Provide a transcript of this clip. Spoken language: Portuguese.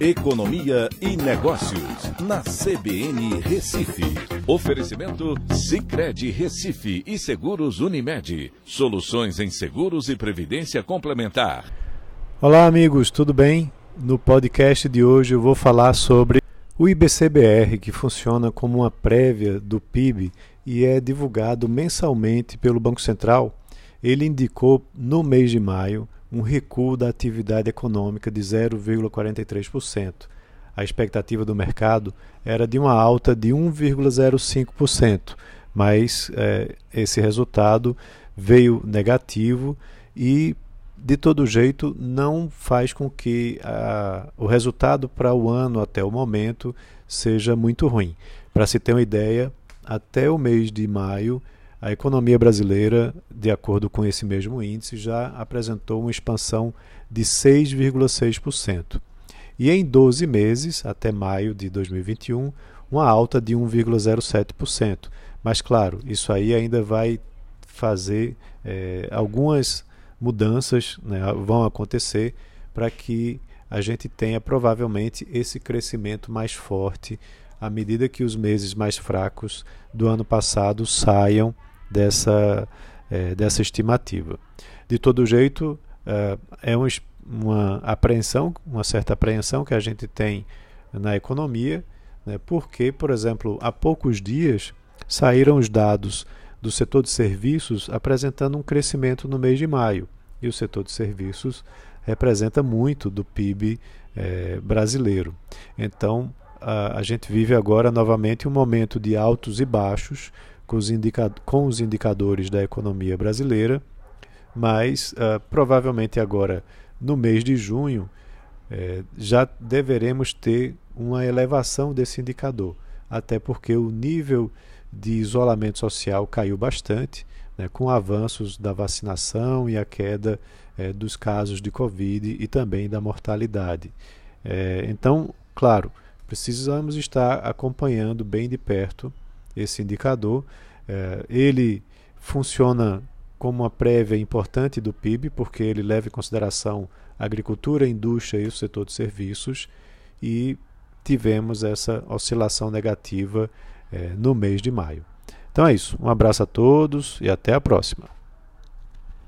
Economia e Negócios, na CBN Recife. Oferecimento Cicred Recife e Seguros Unimed. Soluções em seguros e previdência complementar. Olá, amigos, tudo bem? No podcast de hoje eu vou falar sobre o IBCBR, que funciona como uma prévia do PIB e é divulgado mensalmente pelo Banco Central. Ele indicou no mês de maio um recuo da atividade econômica de 0,43%. A expectativa do mercado era de uma alta de 1,05%, mas é, esse resultado veio negativo e, de todo jeito, não faz com que a, o resultado para o ano até o momento seja muito ruim. Para se ter uma ideia, até o mês de maio a economia brasileira, de acordo com esse mesmo índice, já apresentou uma expansão de 6,6%. E em 12 meses, até maio de 2021, uma alta de 1,07%. Mas, claro, isso aí ainda vai fazer é, algumas mudanças, né, vão acontecer para que a gente tenha provavelmente esse crescimento mais forte à medida que os meses mais fracos do ano passado saiam dessa, é, dessa estimativa. De todo jeito, é, é uma, uma apreensão, uma certa apreensão que a gente tem na economia, né, porque, por exemplo, há poucos dias saíram os dados do setor de serviços apresentando um crescimento no mês de maio. E o setor de serviços representa muito do PIB é, brasileiro. Então, a, a gente vive agora novamente um momento de altos e baixos, com os, com os indicadores da economia brasileira, mas uh, provavelmente agora, no mês de junho, eh, já deveremos ter uma elevação desse indicador, até porque o nível de isolamento social caiu bastante, né, com avanços da vacinação e a queda eh, dos casos de Covid e também da mortalidade. Eh, então, claro, precisamos estar acompanhando bem de perto esse indicador. É, ele funciona como uma prévia importante do PIB, porque ele leva em consideração a agricultura, a indústria e o setor de serviços, e tivemos essa oscilação negativa é, no mês de maio. Então é isso. Um abraço a todos e até a próxima.